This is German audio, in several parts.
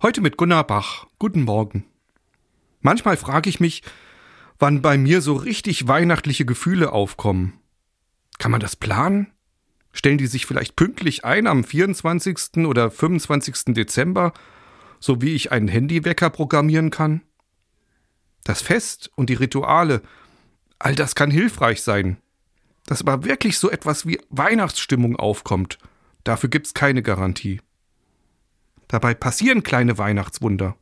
Heute mit Gunnar Bach. Guten Morgen. Manchmal frage ich mich, wann bei mir so richtig weihnachtliche Gefühle aufkommen. Kann man das planen? Stellen die sich vielleicht pünktlich ein am 24. oder 25. Dezember, so wie ich einen Handywecker programmieren kann? Das Fest und die Rituale, all das kann hilfreich sein. Dass aber wirklich so etwas wie Weihnachtsstimmung aufkommt, dafür gibt's keine Garantie. Dabei passieren kleine Weihnachtswunder,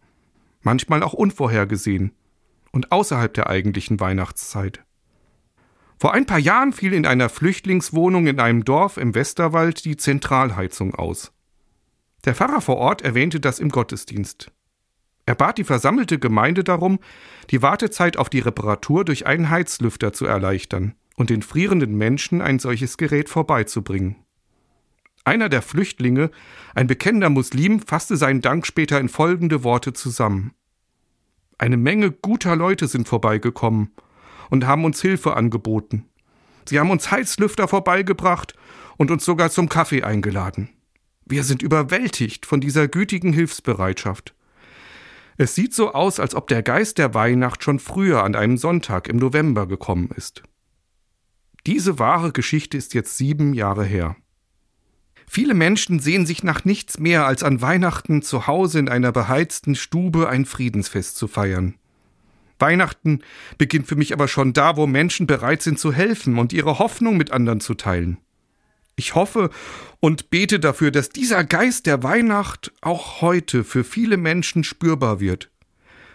manchmal auch unvorhergesehen und außerhalb der eigentlichen Weihnachtszeit. Vor ein paar Jahren fiel in einer Flüchtlingswohnung in einem Dorf im Westerwald die Zentralheizung aus. Der Pfarrer vor Ort erwähnte das im Gottesdienst. Er bat die versammelte Gemeinde darum, die Wartezeit auf die Reparatur durch einen Heizlüfter zu erleichtern und den frierenden Menschen ein solches Gerät vorbeizubringen. Einer der Flüchtlinge, ein bekennender Muslim, fasste seinen Dank später in folgende Worte zusammen. Eine Menge guter Leute sind vorbeigekommen und haben uns Hilfe angeboten. Sie haben uns Heizlüfter vorbeigebracht und uns sogar zum Kaffee eingeladen. Wir sind überwältigt von dieser gütigen Hilfsbereitschaft. Es sieht so aus, als ob der Geist der Weihnacht schon früher an einem Sonntag im November gekommen ist. Diese wahre Geschichte ist jetzt sieben Jahre her. Viele Menschen sehen sich nach nichts mehr, als an Weihnachten zu Hause in einer beheizten Stube ein Friedensfest zu feiern. Weihnachten beginnt für mich aber schon da, wo Menschen bereit sind zu helfen und ihre Hoffnung mit anderen zu teilen. Ich hoffe und bete dafür, dass dieser Geist der Weihnacht auch heute für viele Menschen spürbar wird.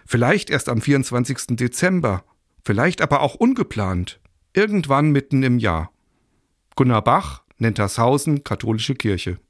Vielleicht erst am 24. Dezember, vielleicht aber auch ungeplant, irgendwann mitten im Jahr. Gunnar Bach, Nentershausen, Katholische Kirche.